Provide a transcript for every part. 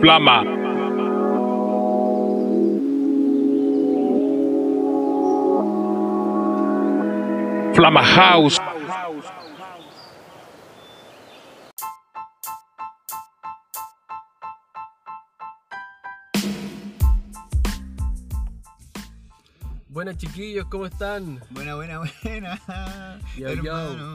Flama. Flama House. Buenas chiquillos, ¿cómo están? Buena, buena, buena. Yo, hermano.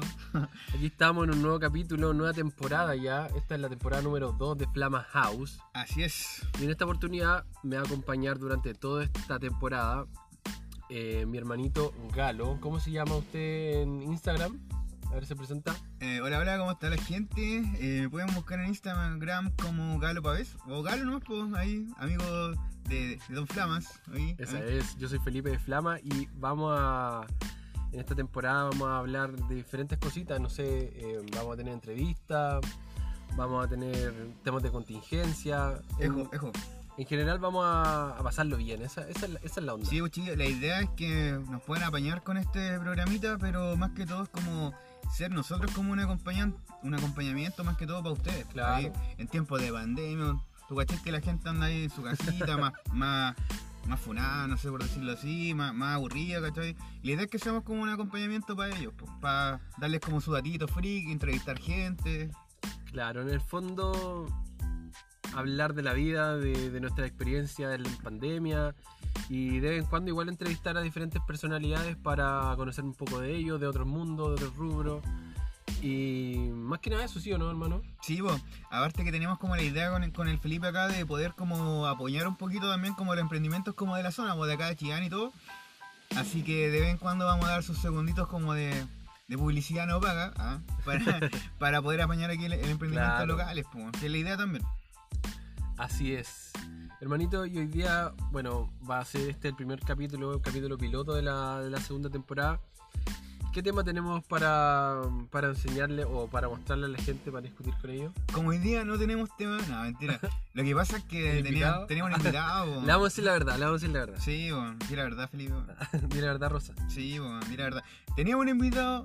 Aquí estamos en un nuevo capítulo, nueva temporada ya. Esta es la temporada número 2 de Flama House. Así es. Y en esta oportunidad me va a acompañar durante toda esta temporada eh, mi hermanito Galo. ¿Cómo se llama usted en Instagram? A ver, se presenta. Eh, hola, hola, ¿cómo está la gente? Eh, me pueden buscar en Instagram como Galo Pavés. O Galo, ¿no? Pues ahí, amigo de, de Don Flamas. Esa es, yo soy Felipe de Flama y vamos a. En esta temporada vamos a hablar de diferentes cositas, no sé, eh, vamos a tener entrevistas, vamos a tener temas de contingencia. En, Ejo, ejo. en general vamos a, a pasarlo bien, esa, esa es, la, esa es la onda. Sí, pues, chiquillos, la idea es que nos puedan apañar con este programita, pero más que todo es como ser nosotros como un, acompañan, un acompañamiento más que todo para ustedes. Claro. En tiempos de pandemia, tú que la gente anda ahí en su casita, más, más, más funada, no sé por decirlo así, más, más aburrida, ¿cachai? Y la idea es que seamos como un acompañamiento para ellos, pues, para darles como su datito freak, entrevistar gente. Claro, en el fondo hablar de la vida, de, de nuestra experiencia en pandemia y de vez en cuando igual entrevistar a diferentes personalidades para conocer un poco de ellos, de otros mundos, de otros rubros. Y más que nada eso, ¿sí o no, hermano? Sí, pues, aparte que tenemos como la idea con el, con el Felipe acá de poder como apoyar un poquito también como los emprendimientos como de la zona, pues de acá de Chillán y todo. Así que de vez en cuando vamos a dar sus segunditos como de, de publicidad no paga, ¿ah? para, para poder apañar aquí el, el emprendimiento Claro. locales, pues, que es la idea también. Así es. Hermanito, y hoy día, bueno, va a ser este el primer capítulo, el capítulo piloto de la, de la segunda temporada. ¿Qué tema tenemos para, para enseñarle o para mostrarle a la gente, para discutir con ellos? Como hoy día no tenemos tema, no, mentira. Lo que pasa es que teníamos un invitado. Le vamos a decir la verdad, le vamos a decir la verdad. Sí, bueno, di la verdad, Felipe. Di la verdad, Rosa. Sí, bueno, di la verdad. Teníamos un invitado,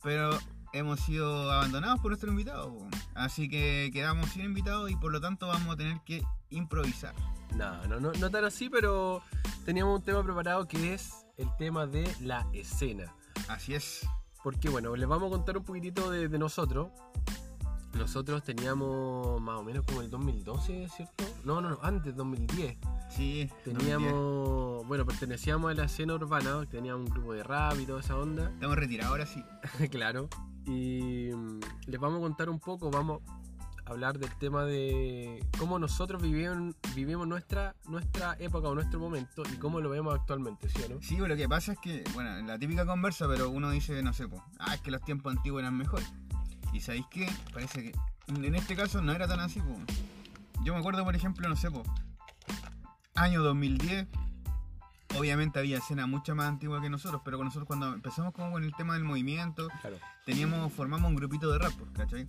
pero hemos sido abandonados por nuestro invitado. Así que quedamos sin invitado y por lo tanto vamos a tener que improvisar. No, no, no, no tan así, pero teníamos un tema preparado que es el tema de la escena. Así es. Porque bueno, les vamos a contar un poquitito de, de nosotros. Nosotros teníamos más o menos como el 2012, ¿cierto? No, no, no, antes, 2010. Sí, Teníamos, bueno, pertenecíamos a la escena urbana, teníamos un grupo de rap y toda esa onda, Estamos retirados ahora sí. claro. Y mm, les vamos a contar un poco, vamos hablar del tema de cómo nosotros vivimos, vivimos nuestra, nuestra época o nuestro momento y cómo lo vemos actualmente, ¿sí o no? Sí, pues lo que pasa es que, bueno, en la típica conversa, pero uno dice, no sé, pues, ah, es que los tiempos antiguos eran mejores. Y sabéis qué? Parece que en este caso no era tan así, pues. Yo me acuerdo, por ejemplo, no sé, pues, año 2010. Obviamente había escena mucho más antigua que nosotros, pero con nosotros cuando empezamos como con el tema del movimiento, Claro. teníamos, formamos un grupito de rap, pues, ¿cachai?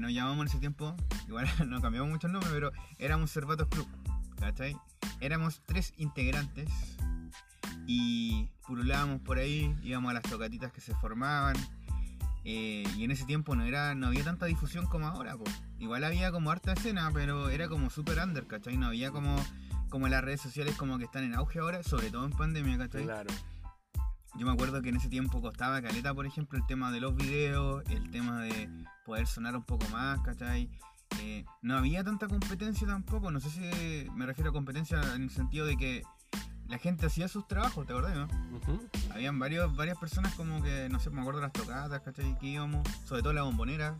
Nos llamamos en ese tiempo, igual no cambiamos mucho el nombre, pero éramos Cervatos Club, ¿cachai? Éramos tres integrantes y purulábamos por ahí, íbamos a las tocatitas que se formaban. eh, y en ese tiempo no era no había tanta difusión como ahora, po. igual había como harta escena, pero era como super under, ¿cachai? No había como, como las redes sociales como que están en auge ahora, sobre todo en pandemia, ¿cachai? Claro. Yo me acuerdo que en ese tiempo costaba caleta, por ejemplo, el tema de los videos, el tema de poder sonar un poco más, ¿cachai? Eh, no había tanta competencia tampoco, no sé si me refiero a competencia en el sentido de que la gente hacía sus trabajos, ¿te acordás, no? Habían varios, varias personas como que, no sé, me acuerdo de las tocadas, ¿cachai? Que íbamos, sobre todo la bombonera.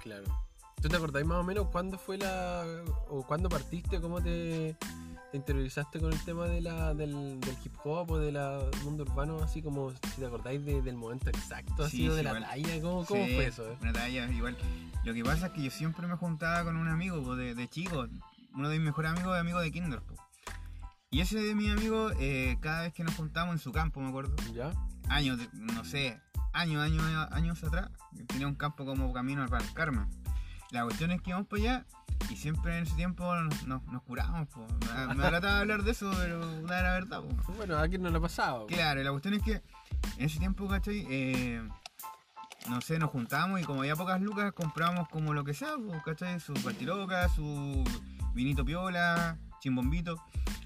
Claro. ¿Tú te acordáis más o menos cuándo fue la. o cuándo partiste, cómo te, te interiorizaste con el tema de la, del, del hip hop o del mundo urbano? Así como si te acordáis de- del momento exacto, así Sí, de la talla, ¿cómo, cómo Sí, fue eso? eh? Una talla, igual. Lo que pasa es que yo siempre me juntaba con un amigo po, de, de chico, uno de mis mejores amigos, amigo de Kinder. po. Y ese de mi amigo, eh, cada vez que nos juntábamos en su campo, me acuerdo, ¿Ya? años, no sé, años, años, años atrás, tenía un campo como camino al Carmen. La cuestión es que íbamos para allá y siempre en ese tiempo nos, nos, nos curamos. po. Me, me trataba de hablar de eso, pero la verdad. po. Bueno, a quién no le ha pasado. Claro, y la cuestión es que en ese tiempo, ¿cachai? Eh, no sé, nos juntamos y como había pocas lucas, comprábamos como lo que sea, pues, ¿cachai? Su partiloca, su vinito piola, chimbombito.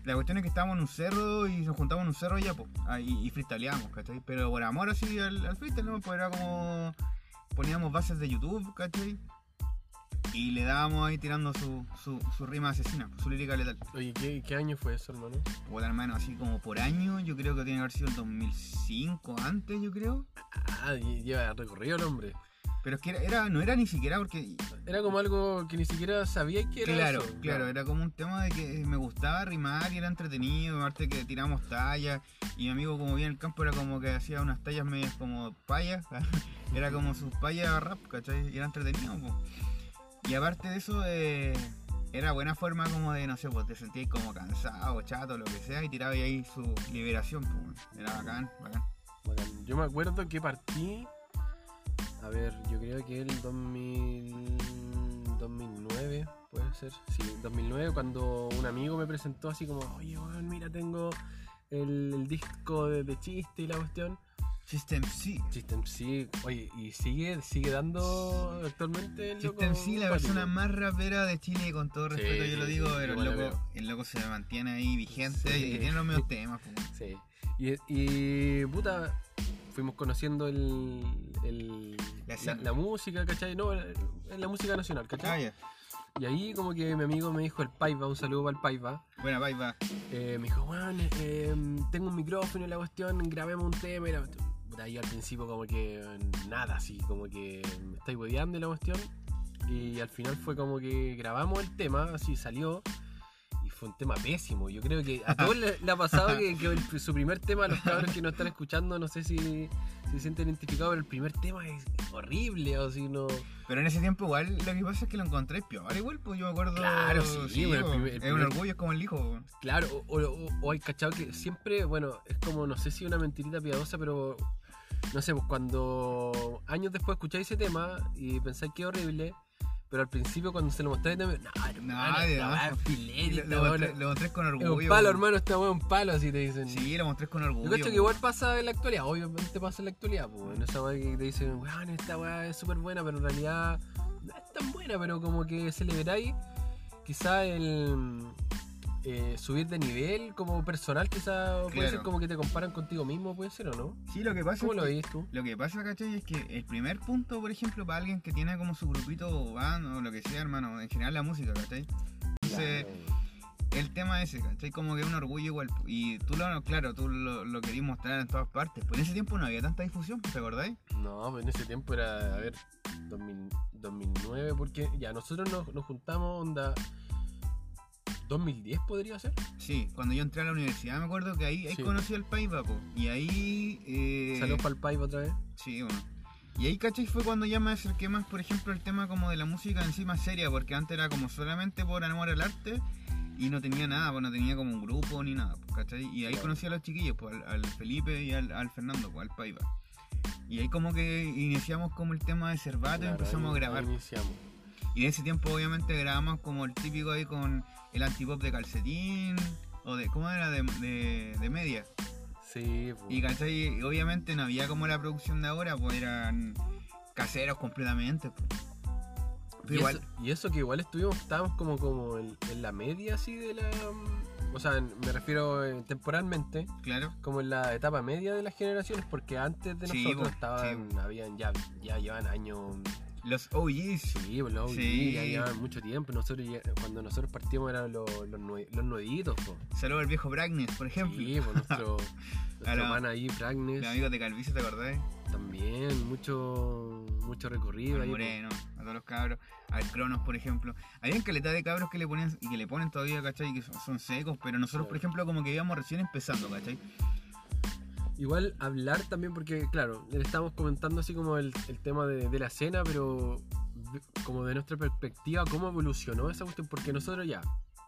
La cuestión es que estábamos en un cerro y nos juntamos en un cerro ya, pues, ah, y, y freestyleábamos, ¿cachai? Pero por amor así al, al freestyle, ¿no? Pues era como. Poníamos bases de YouTube, ¿cachai? Y le dábamos ahí tirando su, su, su rima asesina, su lírica letal. Oye, ¿qué, qué año fue eso, hermano? Puta hermano, así como por año, yo creo que tiene que haber sido el 2005, antes, yo creo. Ah, lle- lleva recorrido el hombre. Pero es que era, era- no era ni siquiera porque. Era como algo que ni siquiera sabía que era Claro, eso. claro, era como un tema de que me gustaba rimar y era entretenido, aparte que tiramos tallas. Y mi amigo, como bien en el campo, era como que hacía unas tallas medias como payas. era como sus payas rap, ¿cachai? Y era entretenido, po. Y aparte de eso, eh, era buena forma como de, no sé, pues te sentías como cansado, chato, lo que sea, y tiraba ahí su liberación, pues. Era bacán, bacán. Bacán. Yo me acuerdo que partí. A ver, yo creo que el 2000, 2009, puede ser. Sí, 2009, cuando un amigo me presentó así como, oye, mira, tengo el, disco de chiste y la cuestión. System C. System sí, oye, y sigue, sigue dando actualmente el loco System C, la persona más rapera de Chile, con todo Sí, respeto, yo lo digo, sí, pero el loco, el loco se mantiene ahí vigente Sí. y tiene los medios temas, pues. Sí. Y, y puta, fuimos conociendo el, el- La la, escena. la música, ¿cachai? No, la, la música nacional, ¿cachai? Ah, ya. Y ahí como que mi amigo me dijo el Paiva, un saludo para el Paiva. Buena, bye, va. Eh, me dijo, weón, eh, tengo un micrófono y la cuestión, grabemos un tema y la cuestión. Puta, ahí al principio como que nada, así, como que me estáis hueveando la cuestión. Y al final fue como que grabamos el tema, así salió. Y fue un tema pésimo. Yo creo que a todos le, ha pasado que, que el- su primer tema, los cabros que nos están escuchando, no sé si, si se sienten identificados, pero el primer tema es horrible, o si no. Pero en ese tiempo igual lo que pasa es que lo encontré peor igual, pues yo me acuerdo... Claro, sí, bueno, el primer- el es primer- un orgullo, es como el hijo. Claro, o, o- o hay cachado que siempre, bueno, es como, no sé si una mentirita piadosa, pero no sé, pues cuando años después escucháis ese tema y pensáis que es horrible, pero al principio cuando se lo mostráis, no, es po. filete, Lo, mostré, lo mostré con es orgullo. un palo, hermano, esta weá es un palo, así te dicen. Sí, lo mostré con orgullo. Yo cacho que igual pasa en la actualidad, obviamente pasa en la actualidad, pues, en esa weá que te dicen, weón, esta weá es súper buena, pero en realidad no es tan buena, pero como que celebráis quizá el eh, subir de nivel como personal, quizá puede Claro. ser como que te comparan contigo mismo, puede ser o no. Sí, lo que pasa ¿Cómo es lo que- tú? Lo que pasa, ¿cachai? Es que el primer punto, por ejemplo, para alguien que tiene como su grupito band o lo que sea, hermano, en general la música, ¿cachai? Entonces, el tema ese, ¿cachai? Como que es un orgullo igual. Y tú lo, claro, tú lo, lo querías mostrar en todas partes. Pues en ese tiempo no había tanta difusión, ¿te acordáis? No, pues en ese tiempo era, a ver, 2000 2009, porque ya nosotros nos, nos juntamos, onda, 2010 podría ser. Sí, cuando yo entré a la universidad me acuerdo que ahí, ahí Sí. conocí al país, po. Y ahí... Eh, Saludos para el Paiva otra vez. Sí, bueno. Y ahí, ¿cachai? Fue cuando ya me acerqué más, por ejemplo, el tema como de la música en sí más seria, porque antes era como solamente por amor al arte y no tenía nada, pues no tenía como un grupo ni nada, pues, ¿cachai? Y ahí conocí a los chiquillos, pues al, al Felipe y al, al Fernando, pues al Paiva. Y ahí como que iniciamos como el tema de Cervato y empezamos ahí- a grabar. ahí iniciamos. Y en ese tiempo obviamente grabamos como el típico ahí con el antipop de calcetín, o de, ¿cómo era? De, de, de media. Sí, pues. Y ¿cachai? Obviamente no había como la producción de ahora, pues eran caseros completamente. pues. Y, igual, eso, y eso que igual estuvimos, estábamos como, como en, en la media así de la... mm, O sea, me refiero eh, temporalmente, claro. como en la etapa media de las generaciones, porque antes de Sí, nosotros estaban, habían ya, ya llevan años... Los OGs. Sí, pues, los Sí. ya llevaban mucho tiempo. Nosotros ya- cuando nosotros partimos eran los, los, nue- los nuevitos. Saludos al viejo Bragnes, por ejemplo. Sí, pues nuestro, nuestro man ahí, Fragnes, Los amigos de Calvicio, ¿te acordás? también, mucho, mucho recorrido Al ahí. Moreno, a todos los cabros. Al Cronos, por ejemplo. Había calidad de cabros que le ponían y que le ponen todavía, ¿cachai? Que son, son secos, pero nosotros, por Claro. ejemplo, como que íbamos recién empezando, ¿cachai? Igual hablar también porque, claro, le estamos comentando así como el, el tema de, de la escena, pero como de nuestra perspectiva, cómo evolucionó esa cuestión, porque nosotros ya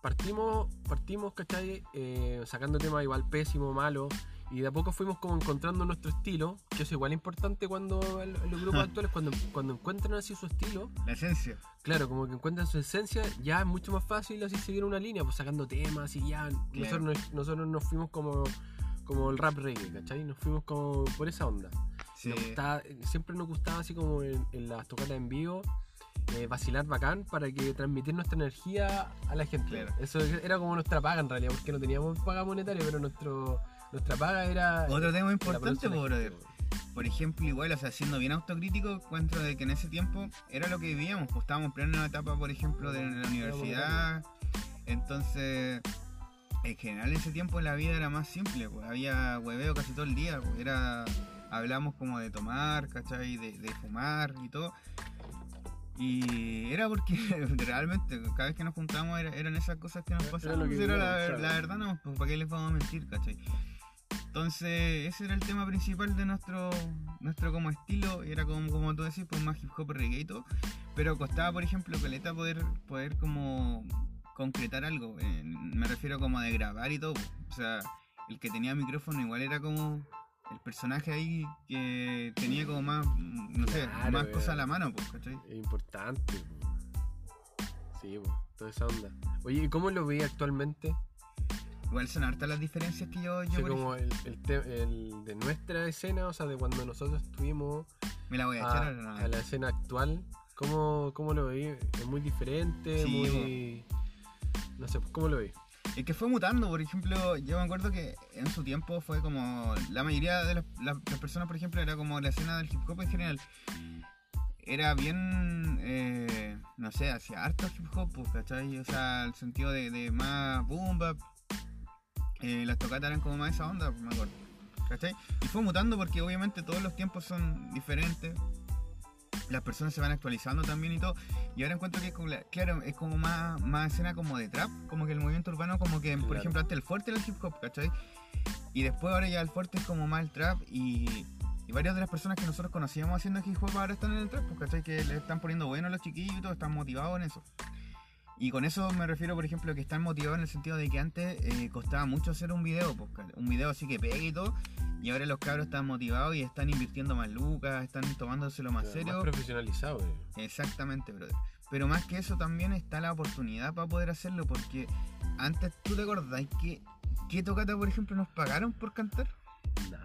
partimos, partimos, ¿cachai? Eh, sacando temas igual pésimo, malo, y de a poco fuimos como encontrando nuestro estilo, que es igual importante cuando los grupos actuales, cuando, cuando encuentran así su estilo, La esencia. claro, como que encuentran su esencia, ya es mucho más fácil así seguir una línea, pues sacando temas y ya, Claro. nosotros, nos, nosotros nos fuimos como, como el rap reggae, ¿cachai? Nos fuimos como por esa onda. Sí. Nos gustaba- siempre nos gustaba así como en, en las tocatas en vivo. eh, vacilar bacán para que transmitir nuestra energía a la gente. Claro. Eso era como nuestra paga en realidad, porque no teníamos paga monetaria, pero nuestro, nuestra paga era. Otro tema importante. Por ejemplo, igual, o sea, siendo bien autocrítico, encuentro de que en ese tiempo era lo que vivíamos. Pues estábamos en plena etapa, por ejemplo, de la universidad. Entonces, en general, en ese tiempo la vida era más simple. Pues había hueveo casi todo el día. Pues era. Hablamos como de tomar, ¿cachai? De, de fumar y todo. Y era porque realmente cada vez que nos juntamos era- eran esas cosas que nos pasaban. pues, era la, verdad, no, pues, ¿para qué les vamos a mentir, cachai? Entonces, ese era el tema principal de nuestro nuestro como estilo, era como, como tú decís, pues más hip hop reggae y todo, pero costaba, por ejemplo, Caleta poder, poder como concretar algo, eh, me refiero como de grabar y todo, o sea, el que tenía micrófono igual era como el personaje ahí que tenía como más, no sé, Claro, más eh. cosas a la mano, pues, ¿cachai? Es importante. po. Sí, po, toda esa onda. Oye, ¿y cómo lo veis actualmente? Igual son hartas las diferencias que yo, O yo sea, por como el, el el de nuestra escena, o sea, de cuando nosotros estuvimos Me la voy a a, echar ahora, no. a la escena actual, ¿cómo, cómo lo veis? ¿Es muy diferente? Sí, muy... No sé, ¿cómo lo veis? Es que fue mutando, por ejemplo, yo me acuerdo que en su tiempo fue como. La mayoría de las, personas, por ejemplo, era como la escena del hip hop en general. Era bien. eh, no sé, hacía harto hip hop, pues, ¿cachai? O sea, el sentido de, de más boom bap. eh, las tocatas eran como más esa onda, pues, me acuerdo. ¿cachai? Y fue mutando porque obviamente todos los tiempos son diferentes. Las personas se van actualizando también y todo. Y ahora encuentro que es como, la- claro, es como más, más escena como de trap, como que el movimiento urbano, como que, por ejemplo, antes el fuerte era el hip hop, ¿cachai? Y después ahora ya el fuerte es como más el trap y, y varias de las personas que nosotros conocíamos haciendo hip hop ahora están en el trap, pues, ¿cachai? Que le están poniendo bueno a los chiquillos y todo, están motivados en eso. Y con eso me refiero, por ejemplo, que están motivados en el sentido de que antes eh, costaba mucho hacer un video, pues, un video así que pegue y todo, y ahora los cabros están motivados y están invirtiendo más lucas, están tomándoselo más Más serio. profesionalizado, eh. Exactamente, brother. Pero más que eso también está la oportunidad para poder hacerlo, porque antes tú te acordás que ¿qué tocata, por ejemplo, nos pagaron por cantar?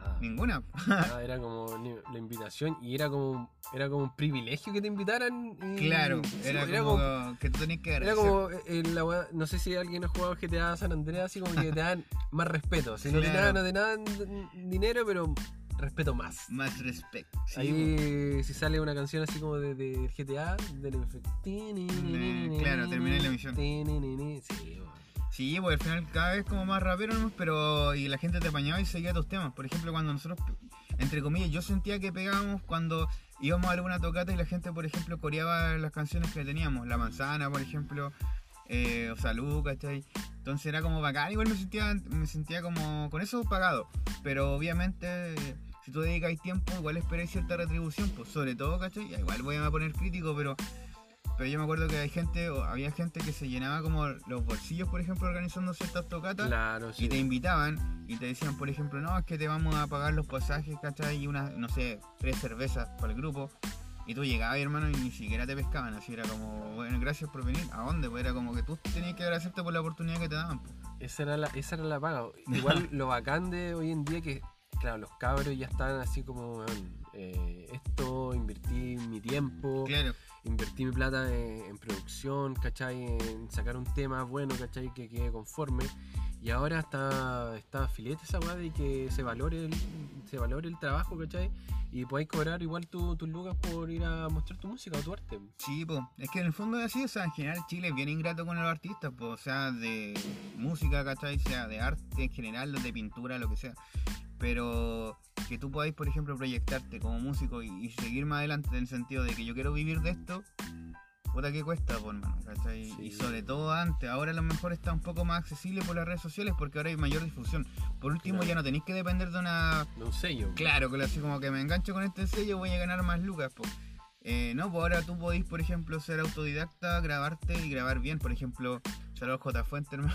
Nada. Ninguna. Nada, era como la invitación y era como era como un privilegio que te invitaran. y- claro, sí, era, era como, que tú tenías que Era agradecer. como, eh, la weá- no sé si alguien ha jugado GTA San Andreas, así como que te dan más respeto. Si no te dan, no te dan dinero, pero respeto más. Más respect. Sí, Ahí, si sale una canción así como de, de GTA, del efecto. Eh, claro, termina la emisión. Sí, weón. Sí, pues al final cada vez como más rapero, ¿no? pero y la gente te apañaba y seguía tus temas. Por ejemplo, cuando nosotros, entre comillas, yo sentía que pegábamos cuando íbamos a alguna tocata y la gente, por ejemplo, coreaba las canciones que teníamos. La manzana, por ejemplo, eh, o Salud, ¿cachai? Entonces era como bacán, igual me sentía, me sentía como con eso pagado. Pero obviamente, si tú dedicas tiempo, igual esperáis cierta retribución, pues sobre todo, ¿cachai? Igual voy a poner crítico, pero pero yo me acuerdo que hay gente, o había gente que se llenaba como los bolsillos, por ejemplo, organizando ciertas tocatas. Claro, sí. Y te invitaban y te decían, por ejemplo, no, es que te vamos a pagar los pasajes, ¿cachai? Y unas, no sé, tres cervezas para el grupo. Y tú llegabas, hermano, y ni siquiera te pescaban. Así era como, bueno, gracias por venir. ¿A dónde? Pues era como que tú tenías que agradecerte por la oportunidad que te daban. pues. Esa era la, esa era la paga. Igual lo bacán de hoy en día que, claro, los cabros ya están así como, eh, esto, invertí mi tiempo, Claro, invertí mi plata en, en producción, ¿cachai? En sacar un tema bueno, ¿cachai? Que quede conforme. Y ahora está, está filete esa weá de que se valore el, se valore el trabajo, ¿cachai? Y podáis cobrar igual tu- tus lucas por ir a mostrar tu música o tu arte. sí, pues. Es que en el fondo es así, o en general Chile es bien ingrato con los artistas, pues, sea, de música, ¿cachai? Sea de arte en general, de pintura, lo que sea. Pero que tú podáis, por ejemplo, proyectarte como músico y, y seguir más adelante en el sentido de que yo quiero vivir de esto, puta que cuesta, pues, hermano, ¿cachai? Sí. Y sobre todo antes, ahora a lo mejor está un poco más accesible por las redes sociales porque ahora hay mayor difusión. Por último, Claro. ya no tenéis que depender de una De un sello. Claro, que así como que me engancho con este sello voy a ganar más lucas. Eh, no, pues ahora tú podéis, por ejemplo, ser autodidacta, grabarte y grabar bien. Por ejemplo, saludos J Fuente, hermano.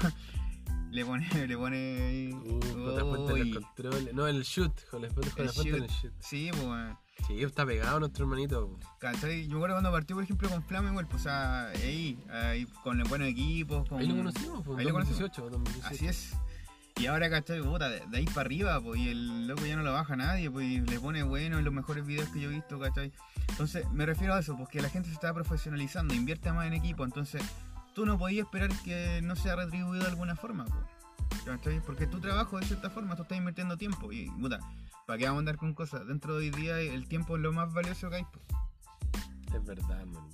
Le pone, le pone ahí. Uh, los controles. No, el shoot. J Fuente El J Fuente en el shoot. shoot. Sí, pues. Sí, está pegado nuestro hermanito. ¿cachai? Yo me acuerdo cuando partió, por ejemplo, con Flama, igual, pues, o sea, ahí, ahí, con los buenos equipos. Con... Ahí lo conocimos, pues, Ahí lo conocimos. 2018, 2018. Así es. Y ahora, ¿cachai? Puta, de, de ahí para arriba, pues, y el loco ya no lo baja nadie, pues, y le pone bueno en los mejores videos que yo he visto, ¿cachai? Entonces, me refiero a eso, porque la gente se está profesionalizando, invierte más en equipo, entonces tú no podías esperar que no sea retribuido de alguna forma. Porque tu trabajo de cierta forma, tú estás invirtiendo tiempo, y puta, ¿para qué vamos a andar con cosas? Dentro de hoy día el tiempo es lo más valioso que hay. Es verdad, man.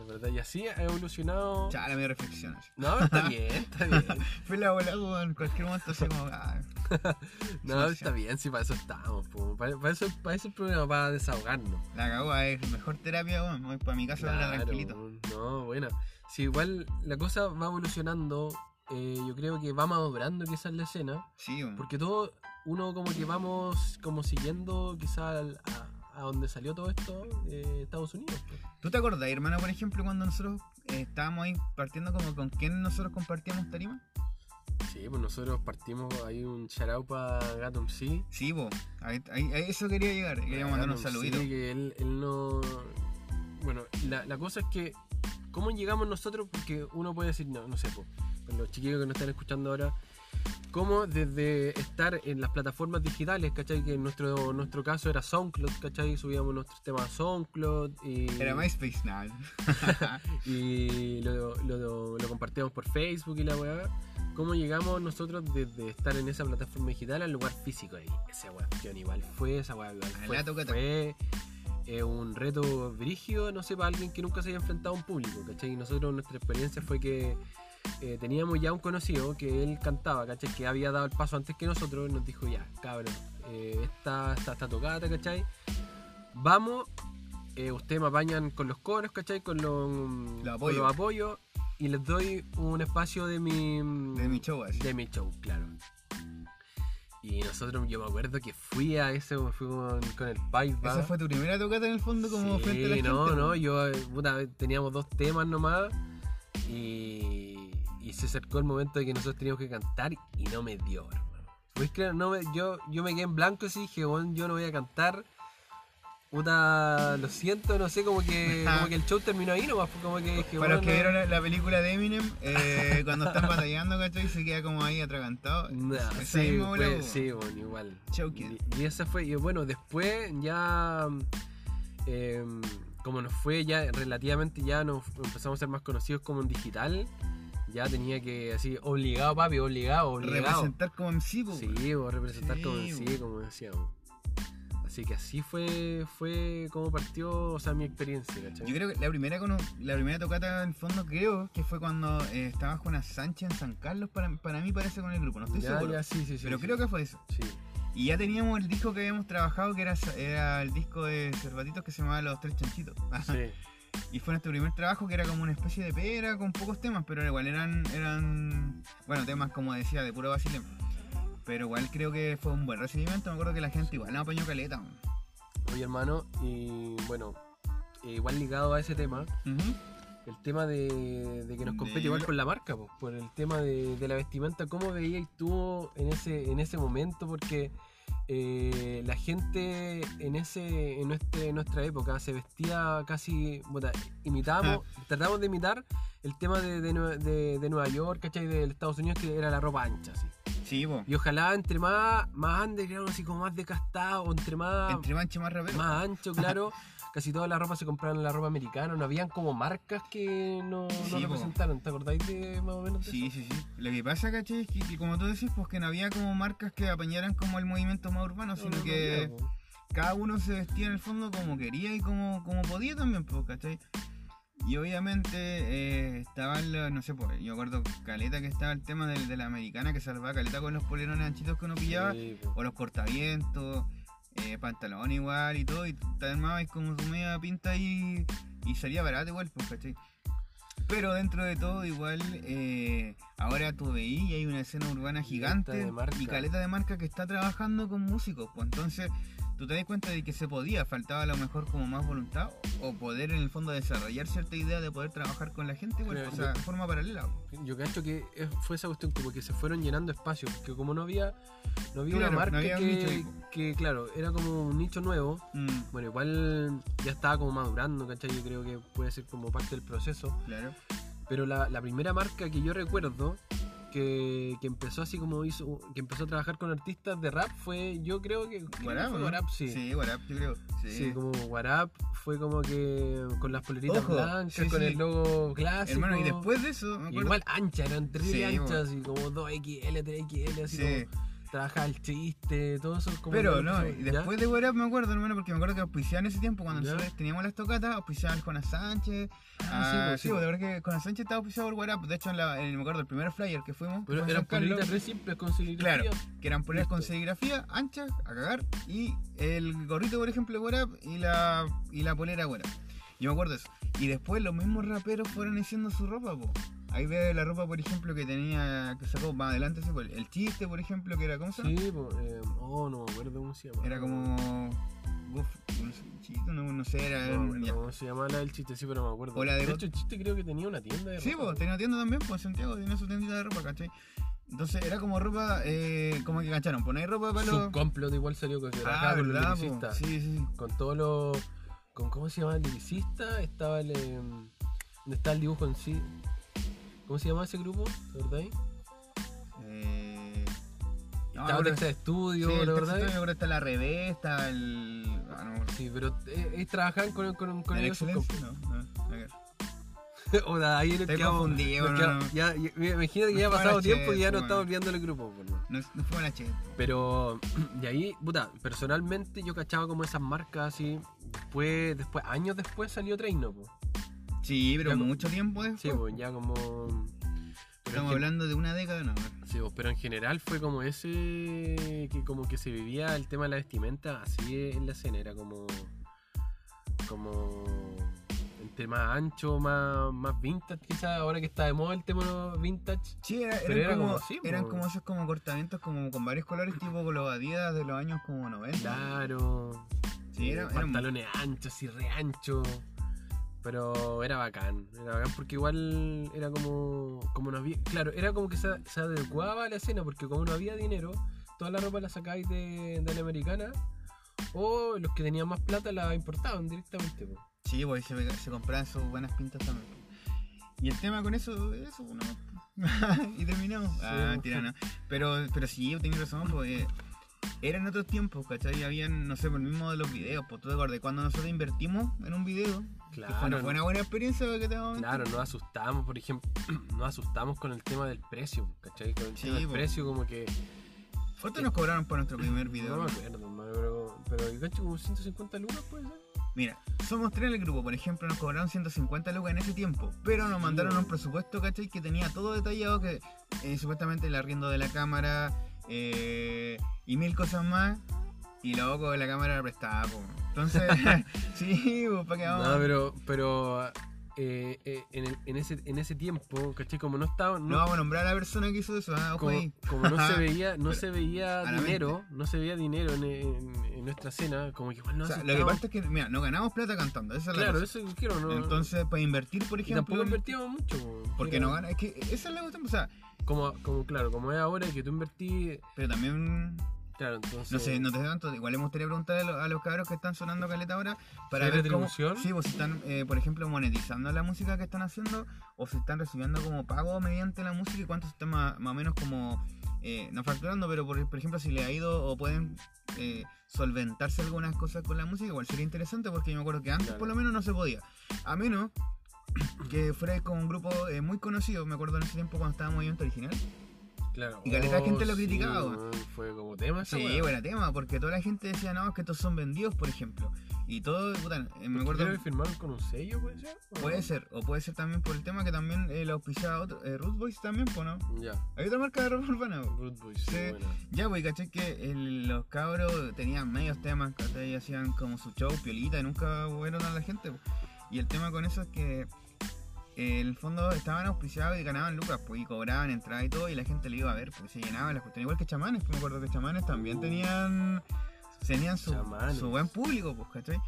Es verdad. Y así ha evolucionado. Chala, me reflexionas. No, está bien, está bien. Fue la bola, en cualquier momento así como, ah, No, está bien, sí, para eso estamos. po. Para, para eso, para eso el programa, para desahogarnos. la cagó, es mejor terapia, para mi casa Claro, tranquilito. No, bueno. Si igual la cosa va evolucionando, eh, yo creo que va madurando quizás la escena. Sí. Porque todo, uno como que vamos como siguiendo quizás a, a donde salió todo esto, eh, Estados Unidos. pues. ¿Tú te acordás, hermano, por ejemplo, cuando nosotros eh, estábamos ahí partiendo como con quién nosotros compartíamos tarima? Sí, pues nosotros partimos ahí un charao para Gatom. Sí, po. Ahí, ahí- a eso quería llegar. Quería mandar un saludito. C, que él, él no... Bueno, la, la cosa es que, ¿cómo llegamos nosotros? Porque uno puede decir, no, no sé, pues, los chiquillos que nos están escuchando ahora, ¿cómo desde estar en las plataformas digitales, ¿cachai? Que en nuestro, nuestro caso era SoundCloud, ¿cachai? Subíamos nuestros temas a SoundCloud y... Era MySpace, nada. y lo, lo, lo compartíamos por Facebook y la weá. ¿Cómo llegamos nosotros desde estar en esa plataforma digital al lugar físico ahí? Esa cuestión igual fue, esa weá fue, fue eh, un reto brígido, no sé, para alguien que nunca se haya enfrentado a un público, ¿cachai? Y nosotros, nuestra experiencia fue que eh, teníamos ya un conocido que él cantaba, ¿cachai? Que había dado el paso antes que nosotros, nos dijo, ya, cabrón, eh, esta, esta, esta tocata, ¿cachai? Vamos, eh, ustedes me apañan con los coros, ¿cachai? Con los, con apoyos. los apoyos y les doy un espacio de mi, De mi show, así. de mi show, claro. Y nosotros, yo me acuerdo que fui a ese, fui con, con el Pipe Esa fue tu primera tocata en el fondo como Sí, frente a la gente. no, no, yo, puta, teníamos dos temas nomás y, y se acercó el momento de que nosotros teníamos que cantar y no me dio, hermano. ¿Puedes creer? No me, yo, yo me quedé en blanco y dije, bueno, yo no voy a cantar. Puta, lo siento, no sé, como que, como que el show terminó ahí nomás, fue como que dije, Para los que bueno, vieron la- la película de Eminem, eh, cuando están batallando, ¿cachai? Se queda como ahí atragantado. Nah, Esa sí, bola, fue- po. sí, bueno, igual. Choking. Y, y esa fue, y bueno, después ya, eh, como nos fue ya relativamente, ya nos empezamos a ser más conocidos como en digital, ya tenía que, así, obligado, papi, obligado, obligado. Representar como po. Sí, o representar como Sí, en sí, como decíamos. Así que así fue, fue como partió, o sea, mi experiencia, ¿cachai? Yo creo que la primera, cono- la primera tocata en el fondo creo que fue cuando eh, estaba Juana Sánchez en San Carlos, para, para mí parece con el grupo, no estoy ya, seguro. ya, sí, sí, sí. pero sí. creo que fue eso. Sí. Y ya teníamos el disco que habíamos trabajado, que era, era el disco de Cervatitos que se llamaba Los Tres Chanchitos. Sí. Y fue nuestro primer trabajo que era como una especie de pera con pocos temas, pero igual eran, eran bueno, temas como decía, de puro vacilón. Pero igual creo que fue un buen recibimiento, me acuerdo que la gente igual nos apañó caleta. Oye, hermano, y bueno, igual ligado a ese tema, el tema de, de que nos compete De- igual con la marca, pues, por el tema de, de la vestimenta, ¿cómo veíais tú en ese, en ese momento? Porque eh, la gente en ese en, este, en nuestra época se vestía casi, bueno, imitábamos, tratamos de imitar el tema de, de, Nue- de- de Nueva York, ¿cachai? De Estados Unidos, que era la ropa ancha, así. Sí. Y ojalá entre más, más underground, así como más desgastado, o entre más Entre más rapero. más ancho, claro. Casi toda la ropa se compraban en la ropa americana. No habían como marcas que no, no Sí, representaron. ¿Te acordáis de más o menos de Sí, eso? sí, sí. Lo que pasa, ¿cachai? Es que, que como tú decís, pues que no había como marcas que apañaran como el movimiento más urbano, No, sino no, no que había, cada uno se vestía en el fondo como quería y como, como podía también, pues, ¿cachai? Y obviamente eh, estaban los, no sé, pues, yo acuerdo Caleta que estaba el tema del- de, la americana que salvaba Caleta con los polerones anchitos que uno pillaba, Sí, o los cortavientos, eh, pantalón igual y todo, y te armabas como tu media pinta y, y salía barato igual, pues, ¿cachai? Pero dentro de todo, igual, eh, ahora tú veís y hay una escena urbana gigante y caleta de marca que está trabajando con músicos, pues entonces tú te das cuenta de que se podía, faltaba a lo mejor como más voluntad o poder en el fondo desarrollar cierta idea de poder trabajar con la gente, o sea, de forma paralela. Yo cacho que fue esa cuestión como que se fueron llenando espacios. Porque como no había, no había Claro, una no marca un que, nicho que, claro, era como un nicho nuevo. Mm, Bueno, igual ya estaba como madurando, ¿cachai? Yo creo que puede ser como parte del proceso. claro. Pero la, la primera marca que yo recuerdo, que, que empezó así como hizo, que empezó a trabajar con artistas de rap fue, yo creo que, Guarap, ¿no? Guarap, sí. Sí, Guarap, yo creo. Sí. Sí, como Warap fue como que con las poleritas Ojo, blancas, sí, con sí. el logo clásico. Hermano, y después de eso, me. Igual ancha, eran tres anchas, y como 2XL, 3XL, así Sí. como trabajaba el chiste, todo eso. Como Pero no, y después de Guarap me acuerdo, hermano, porque me acuerdo que auspiciaban en ese tiempo cuando Ya. nosotros teníamos las tocatas, auspiciaban al Jonas Sánchez. Ah, Ah, sí, pues, sí, sí, pues, de verdad que Jonas Sánchez estaba auspiciado por Guarap. De hecho, en la, en- me acuerdo el primer flyer que fuimos, Pero eran poleritas re simples con Claro, serigrafía. que eran poleras con serigrafía anchas, a cagar, y el gorrito, por ejemplo, de Guarap y la, y la polera Guarap. Yo me acuerdo de eso. Y después los mismos raperos fueron haciendo su ropa, po. Ahí ve la ropa, por ejemplo, que tenía, que sacó más adelante, sí, pues, el chiste, por ejemplo, que era, ¿cómo se llama? Sí, pues, eh, oh, no me acuerdo cómo se llama. Era como. Uf, no sé, chiste, no, no sé, era. No, se llamaba la del chiste, sí, pero no me acuerdo. O la de hecho, el chiste creo que tenía una tienda de Sí, ropa, pues tenía tienda también, pues Santiago tenía su tiendita de ropa, ¿cachai? Entonces era como ropa, eh, como que cacharon, poner ropa para los. Subcomplot igual salió con Ah, con los verdad, po. lyricistas. Sí, sí, sí. Con todos los. Con, ¿Cómo se llama el liricista? Estaba el. eh, ¿Dónde está el dibujo en sí? ¿Cómo se llama ese grupo? ¿De verdad? Eh. no, Estaba pero- Texas Studio, sí, ¿de Texas verdad? Está la revista, el. Ah, no, Sí, pero eh, eh, trabajaban con, con, con ¿El ellos? No, no. O de ahí Estoy confundido, no, no. ya, ya- imagínate que ya ha pasado la tiempo y ya no bueno. estamos olvidando el grupo. pues, no. No, fue la Che. Pero, de ahí, puta, personalmente yo cachaba como esas marcas así. Después, después años después salió Treino, pues. Sí, pero Ya, pues, mucho tiempo después. Sí, pues ya como. Estamos hablando de una década, no. Sí, pues, pero en general fue como ese. que como que se vivía el tema de la vestimenta así en la escena. Era como. como. entre más ancho, más, más vintage, quizás ahora que está de moda el tema vintage. Sí, era, eran, era como, como así, eran po. como esos como cortamientos como con varios colores tipo los Adidas de los años como 90. Claro. Sí, era- pantalones anchos y re anchos. Pero era bacán, era bacán porque igual era como, como no había, claro, era como que se, se adecuaba a la escena porque como no había dinero, toda la ropa la sacáis de, de la americana o los que tenían más plata la importaban directamente. Sí, pues se, se compraban sus buenas pintas también. Y el tema con eso, eso, no. y terminamos. ah, Sí. mentira, no. Pero, pero sí, tenés razón, pues. eran otros tiempos, ¿cachai? Habían, no sé, por el mismo de los videos, pues tú te acuerdas, cuando nosotros invertimos en un video, Claro, fue una buena experiencia que te vamos a Claro, nos asustamos, por ejemplo, nos asustamos con el tema del precio, ¿cachai? Con el Sí, tema del precio como que... ¿Cuánto nos cobraron por nuestro primer No video? me acuerdo, pero, pero cacho como 150 lucas, puede ser. Mira, somos tres en el grupo, por ejemplo, nos cobraron 150 lucas en ese tiempo, pero nos mandaron un presupuesto, ¿cachai? Que tenía todo detallado, que eh, supuestamente el arriendo de la cámara eh, y mil cosas más, y de la cámara era prestada, po. Entonces, sí, pues, ¿para qué vamos? No, pero, pero eh, eh, en, el- en, ese, en ese tiempo, ¿cachai? Como no estaba... No No, vamos a nombrar a la persona que hizo eso, ah, ojo como, ahí. como no se veía, no Pero, se veía la dinero, no se veía dinero en, en- en nuestra escena, como que igual no O sea, lo que pasa es que, mira, no ganamos plata cantando, esa es la Claro, cosa. eso quiero, ¿no? Entonces, para invertir, por Y ejemplo, tampoco invertíamos mucho. po, porque era no gana, es que esa es la cuestión, o sea, Como, como, claro, como es ahora que tú invertís... pero también Claro, entonces... No sé, no te sé tanto. Igual me gustaría preguntar a, lo- a los cabros que están sonando caleta ahora para ¿Si hay ver cómo, sí, pues si están, eh, por ejemplo, monetizando la música que están haciendo o si están recibiendo como pago mediante la música y cuánto se están más, más o menos como, eh, no facturando, pero por, por ejemplo, si le ha ido o pueden eh, solventarse algunas cosas con la música, igual sería interesante porque yo me acuerdo que antes Claro. por lo menos no se podía. A menos que fuera con un grupo eh, muy conocido, me acuerdo en ese tiempo cuando estaba Movimiento Original. Claro. Y caleta Oh, gente lo sí, criticaba, Fue como tema esa Sí, weá. buen tema, porque toda la gente decía, no, es que estos son vendidos, por ejemplo. Y todo, puta, eh, me acuerdo, que firmaron con un sello, puede ser. ¿O puede ser, o puede ser también por el tema que también eh, lo auspiciaba otro, eh, Root Boys también, pues, ¿no? Ya, Hay otra marca de ropa urbana. Root Boys, sí, Sí. buena. Ya, pues, caché que el- los cabros tenían medios temas, ¿cachai? Y hacían como su show, piolita, y nunca fueron a la gente. Y el tema con eso es que en el fondo estaban auspiciados y ganaban lucas, pues, y cobraban entrada y todo, y la gente le iba a ver, pues, se llenaban las cuestiones. Igual que chamanes, que me acuerdo que chamanes también tenían, tenían su, buen público, pues, ¿cachai?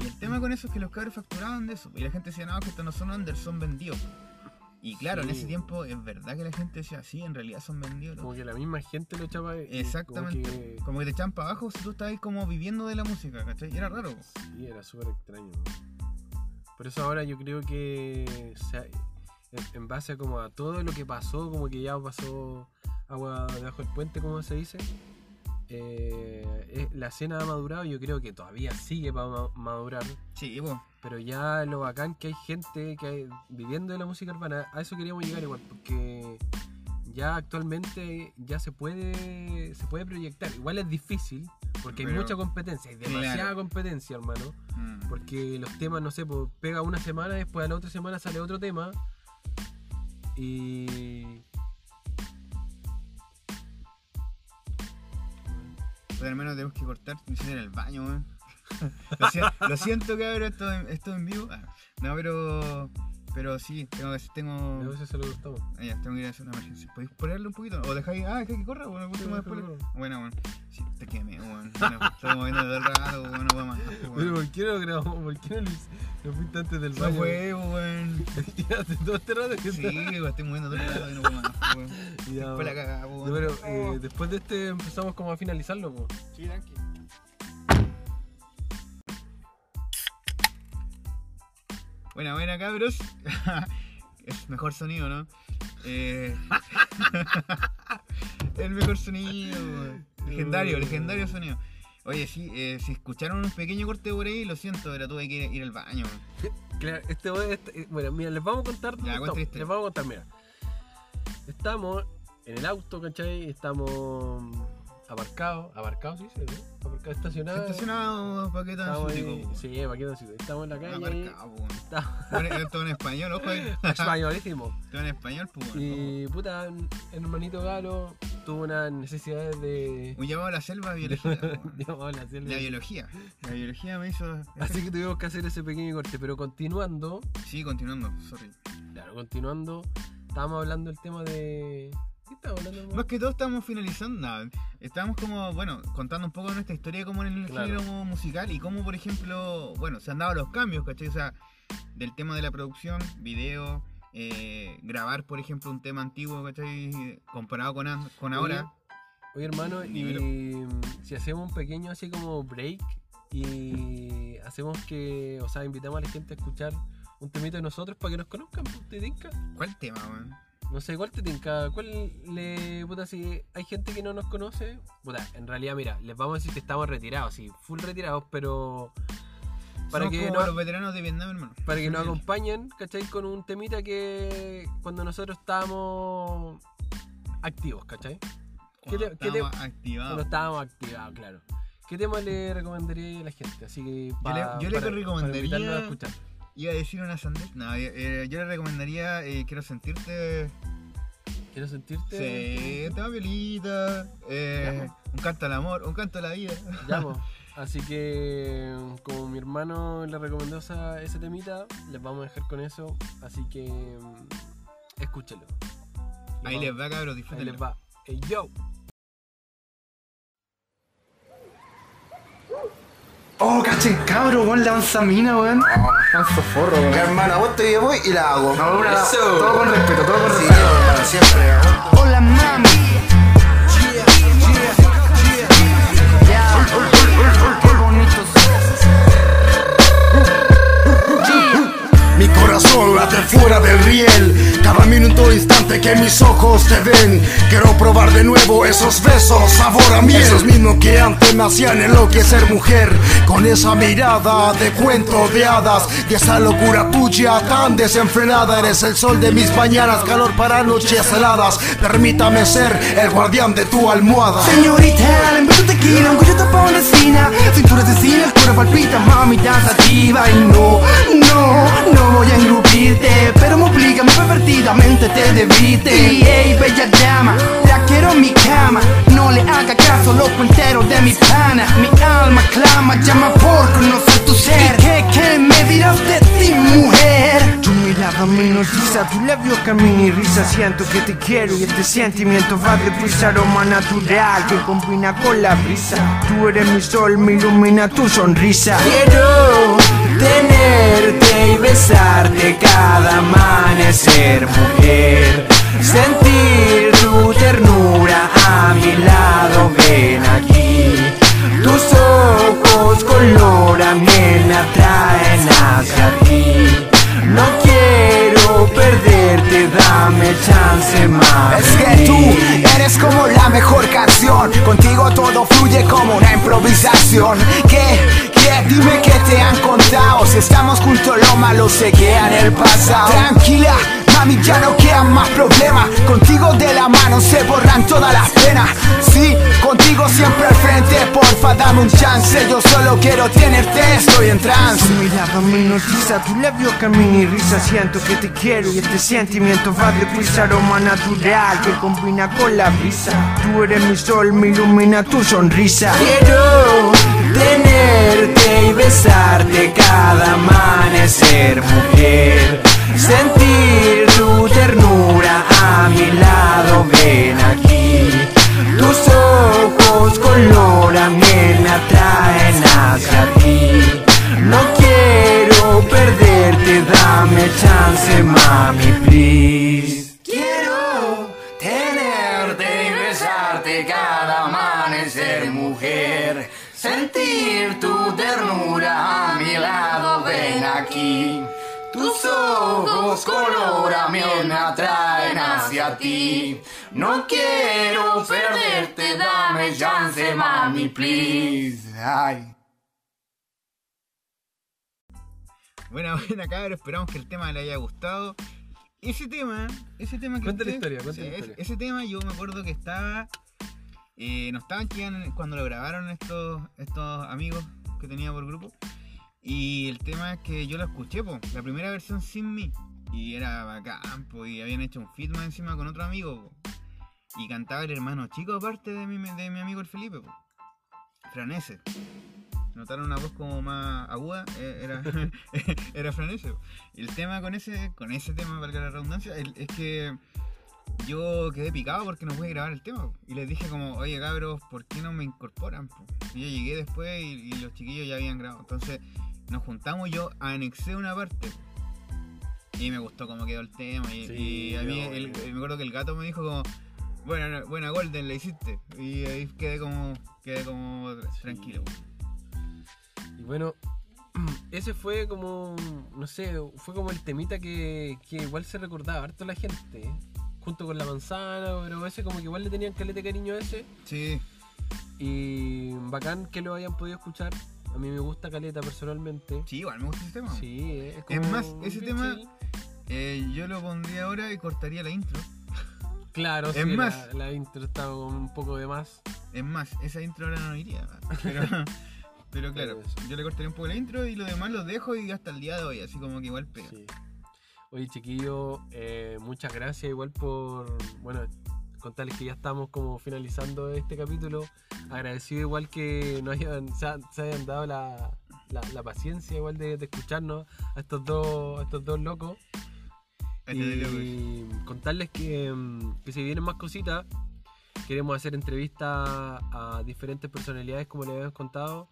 Y el tema con eso es que los cabros facturaban de eso, y la gente decía, no, que estos no son under, son vendidos. Y claro, en Sí. ese tiempo es verdad que la gente decía, sí, en realidad son vendidos. loco". Como que la misma gente lo echaba. y Exactamente. Como que, Como que te echan para abajo si tú estás ahí como viviendo de la música, ¿cachai? Y era raro. sí, era súper extraño. ¿no? Por eso ahora yo creo que. en, base a como a todo lo que pasó, como que ya pasó agua debajo del puente, como se dice. eh, es- la escena ha madurado, yo creo que todavía sigue para ma- madurar, Sí, pues. pero ya lo bacán que hay gente que hay, viviendo de la música urbana, a eso queríamos llegar igual, porque ya actualmente ya se puede se puede proyectar. Igual es difícil, porque hay mucha competencia, hay demasiada Claro. competencia, hermano. mm, Porque los temas, no sé, pues, pega una semana, después a la otra semana sale otro tema. Y. Pero menos tenemos que cortar, necesito ir al baño, weón. lo siento, cabrón, esto, esto en vivo. Ah, no, pero. Pero sí, tengo que. Tengo, se lo ah, ya, tengo que ir a hacer una emergencia. ¿Podéis ponerle un poquito? ¿O dejáis.? Ah, dejáis que corra, bueno, último después. Bueno, bueno. Sí, te quemé, weón. Bueno, estamos moviendo todo el rato, weón, no puedo más. Pero weón. ¿por qué no grabamos? ¿Por qué no lo fuiste antes del No baño? fue, weón. Quedaste todo este rato que Sí, weón, estoy moviendo todo el rato y no puedo más, weón. Ya, Después la cagada, weón. pero eh, después de este empezamos como a finalizarlo, pues. Sí, tranqui. Buena, buena, cabros. es mejor sonido, ¿no? Eh... el mejor sonido. Legendario, legendario sonido. Oye, sí, eh, si escucharon un pequeño corte por ahí, lo siento, pero tuve que ir, al baño. Claro, este, este- bueno, mira, les vamos a contar Ya, estamos. Les vamos a contar, mira. Estamos en el auto, ¿cachai? Estamos aparcados, aparcados, sí, ¿no? Aparcados, estacionados. Estacionado, sútico, ahí, weón. sí, paquete sútico. Estamos en la calle. Aparcado, weón. Estamos Esto en español, ojo españolísimo. Esto en español, pues, weón. Y puta, hermanito Galo tuvo unas necesidades de. Un llamado a la selva biología, weón. Digamos, la selva. La biología. La biología me hizo. Así que tuvimos que hacer ese pequeño corte, pero continuando, Sí, continuando, sorry. claro, continuando, estábamos hablando del tema de. ¿Qué estábamos hablando? Más que todo estamos finalizando, nada, estábamos como, bueno, contando un poco de nuestra historia como en el Claro. género musical y cómo, por ejemplo, bueno, se han dado los cambios, ¿cachai? O sea, del tema de la producción, video, eh, grabar, por ejemplo, un tema antiguo, ¿cachai? Comparado con, con ahora. Oye, hermano, y si hacemos un pequeño así como break y hacemos que, o sea, invitamos a la gente a escuchar un temito de nosotros para que nos conozcan, pues, ¿te? ¿Cuál tema, weón? No sé, ¿cuál te tinca? ¿Cuál le. puta, si hay gente que no nos conoce? Puta, en realidad, mira, les vamos a decir que estamos retirados, sí, full retirados, pero. Para Somos que, como no- los veteranos de Vietnam, hermano. para que nos acompañen, ¿cachai? Con un temita que cuando nosotros estábamos activos, ¿cachai? ¿Qué Cuando estábamos Cuando activados. estábamos activados, claro. ¿Qué tema le recomendaría a la gente? Así que Yo le- yo le recomendaría- para a escuchar. Iba a decir una sandez. No, eh, eh, yo le recomendaría eh, Quiero sentirte. Quiero sentirte. Sí, tema violita. eh, Ya, un canto al amor, un canto a la vida. Ya, po. Así que, como mi hermano le recomendó esa- ese temita, les vamos a dejar con eso. Así que, mm, escúchenlo. Y Ahí vamos. les va, cabros, Ahí disfrútenlo. les va. Hey, yo. Oh, cachen cabro, weón, la manzamina, weón. Manso forro, weón. Hermana, vos te voy y la hago. No, una- Eso. todo con respeto, todo con Sí, respeto. hermano, siempre. Hola, mami. Mi corazón late fuera del riel. Cada minuto instante que mis ojos te ven. Quiero probar de nuevo esos besos, sabor a miel. Esos mismos que antes me hacían enloquecer mujer. Con esa mirada de cuento de hadas. Y esa locura tuya tan desenfrenada. Eres el sol de mis mañanas, calor para noches heladas. Permítame ser el guardián de tu almohada. Señorita, le invito tequila, un cuello tapón de esquina Cintura asesina, el cuero palpita, mami, tan sativa Y no, no, no voy a engrupirte Pero me obliga, mi pervertidamente te debite Y hey, bella dama, la quiero en mi cama No le haga caso, loco entero de mi pana. Mi alma clama, llama por conocer ser. ¿Y qué, qué me dirás de ti, mujer? Tu mirada me hipnotiza, tu labio camina y risa. Siento que te quiero y este sentimiento va de prisa Aroma natural. Que combina con la brisa. Tú eres mi sol, me ilumina tu sonrisa. Quiero tenerte y besarte cada amanecer, mujer. Sentir tu ternura a mi lado, ven aquí Tus ojos color me atraen hacia ti No quiero perderte dame chance más. Es que tú eres como la mejor canción. Contigo todo fluye como una improvisación. ¿Qué? ¿Qué? Dime qué te han contado. Si estamos juntos, lo malo se queda en el pasado. Tranquila. Mami, ya no quedan más problemas. Contigo de la mano se borran todas las penas. Sí, contigo siempre al frente. Porfa, dame un chance. Yo solo quiero tenerte, estoy en trance. Tu mirada me hipnotiza, tu labio camina y risa Siento que te quiero y este sentimiento va deprisa Aroma natural que combina con la brisa Tú eres mi sol, me ilumina tu sonrisa Quiero tenerte y besarte cada amanecer Mujer, sentir tu ternura a mi lado Ven aquí, tus ojos color a miel me atraen hacia ti no quiero perderte, dame chance, mami, please. Quiero tenerte y besarte cada amanecer, mujer. Sentir tu ternura a mi lado, ven aquí. Tus ojos color a miel me atraen hacia ti. No quiero perderte, dame chance, mami, please. Ay. Buena, buena cabros, esperamos que el tema le haya gustado. Ese tema, ese tema que Cuenta la historia, cuenta sí, la ese- historia. Ese tema yo me acuerdo que estaba. Eh, no estaban aquí en- cuando lo grabaron estos, estos amigos que tenía por grupo. Y el tema es que yo lo escuché, po, la primera versión sin mí. Y era bacán, po, y habían hecho un más encima con otro amigo. Y cantaba el hermano chico aparte de mi, de mi amigo el Felipe. Po. Franese. Notaron una voz como más aguda, eh, era, era Franese. Y el tema con ese, con ese tema, valga la redundancia, es que yo quedé picado porque no pude grabar el tema. Y les dije como, oye cabros, ¿por qué no me incorporan? po?". Y yo llegué después y, y los chiquillos ya habían grabado. Entonces nos juntamos yo anexé una parte. Y me gustó cómo quedó el tema. Y, Sí, y a mí no, el- bueno. me acuerdo que el gato me dijo como, buena, buena Golden, la hiciste. Y ahí quedé como, quedé como tranquilo. Y bueno, ese fue como, no sé, fue como el temita que, que igual se recordaba harto la gente, ¿eh? junto con la manzana, pero ese como que igual le tenían calete cariño a ese. Sí, Y bacán que lo hayan podido escuchar. A mí me gusta caleta personalmente. sí, igual me gusta ese tema. Sí, es, Es como más, ese tema-. Eh, yo lo pondría ahora y cortaría la intro. Claro, es sí, más- la, la intro está con un poco de más. Es más, esa intro ahora no iría. Pero, pero claro, yo le cortaría un poco la intro y lo demás lo dejo y hasta el día de hoy, así como que igual pega. Sí. Oye, chiquillo, eh, muchas gracias igual por, bueno, contarles que ya estamos como finalizando este capítulo. Agradecido igual que nos hayan, se, ha- se hayan dado la, la- la paciencia igual de, de escucharnos a estos dos, a estos dos locos. Este. Y contarles que, mm, que si vienen más cositas, queremos hacer entrevistas a diferentes personalidades, como les habíamos contado.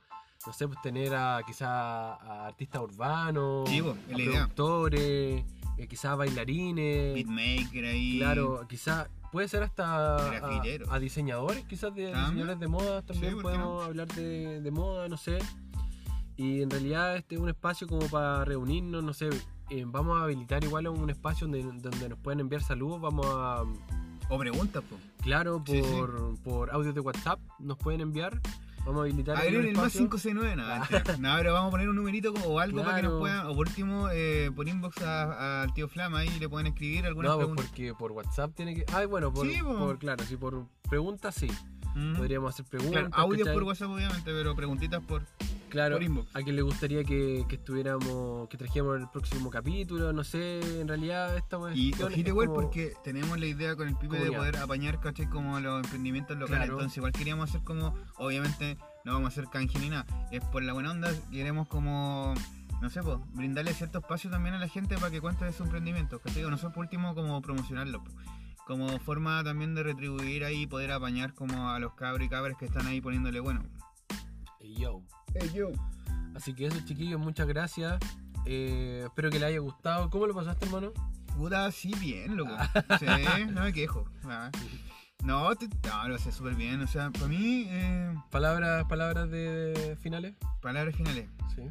No sé, pues tener a quizá a artistas urbanos, Sí, po, es a la idea. productores, eh, quizá bailarines. Beatmaker ahí. Claro, quizá puede ser hasta a, diseñadores, quizás de También. diseñadores de moda, también Sí, ¿por qué podemos hablar de, de moda, no sé. Y en realidad este es un espacio como para reunirnos, no sé. eh, vamos a habilitar igual un espacio donde, donde nos pueden enviar saludos, vamos a, O preguntas, po. claro, por, Sí, sí. por audios de WhatsApp nos pueden enviar. Vamos a habilitar Agreguen el más espacio. 569, nada. no, pero vamos a poner un numerito o algo para que nos puedan, o por último, eh, por inbox al tío Flama ahí le pueden escribir algunas No, pues preguntas. porque por WhatsApp tiene que. Ah, bueno, por, Sí, po. por- claro, sí, por preguntas sí. Mm. Podríamos hacer preguntas. Claro, audios por WhatsApp obviamente, pero preguntitas por... Claro, por inbox. a quien le gustaría que, que estuviéramos, que trajéramos el próximo capítulo, no sé, en realidad esta Y cuestión ojito igual como- porque tenemos la idea con el Pipe de poder apañar, ¿cachai? Como los emprendimientos locales. Claro. Entonces igual queríamos hacer como, obviamente no vamos a hacer canje ni nada. Es por la buena onda, queremos como, no sé, pues, brindarle cierto espacio también a la gente para que cuente de su emprendimiento. ¿cachai? O nosotros por último como promocionarlo. po. Como forma también de retribuir ahí, poder apañar como a los cabros y cabras que están ahí poniéndole bueno. Yo. Hey, yo. Así que eso, chiquillos, muchas gracias. Eh, espero que les haya gustado. ¿Cómo lo pasaste, hermano? Puta, sí, bien, loco. Ah. Sí, no me quejo. Ah. No, te- no, lo hace súper bien. O sea, para mí, eh, Palabras, palabras de finales. palabras finales. Sí.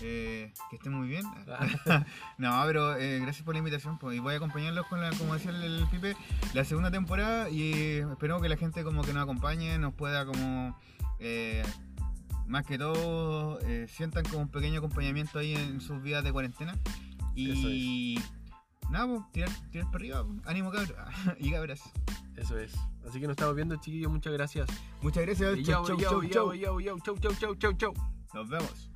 Eh, que estén muy bien. Ah. no, pero eh, gracias por la invitación. Pues, y voy a acompañarlos con la, como decía el, el Pipe, la segunda temporada y espero que la gente como que nos acompañe, nos pueda como más que todo eh, sientan como un pequeño acompañamiento ahí en sus vidas de cuarentena. Y nada, pues, tirar, tirar para arriba, pues. ánimo cabros y cabras. Eso es. Así que nos estamos viendo, chiquillos. Muchas gracias. Muchas gracias. Chau, chau, chau, chau. yo, chau, chau, chau, chau, chau. Nos vemos.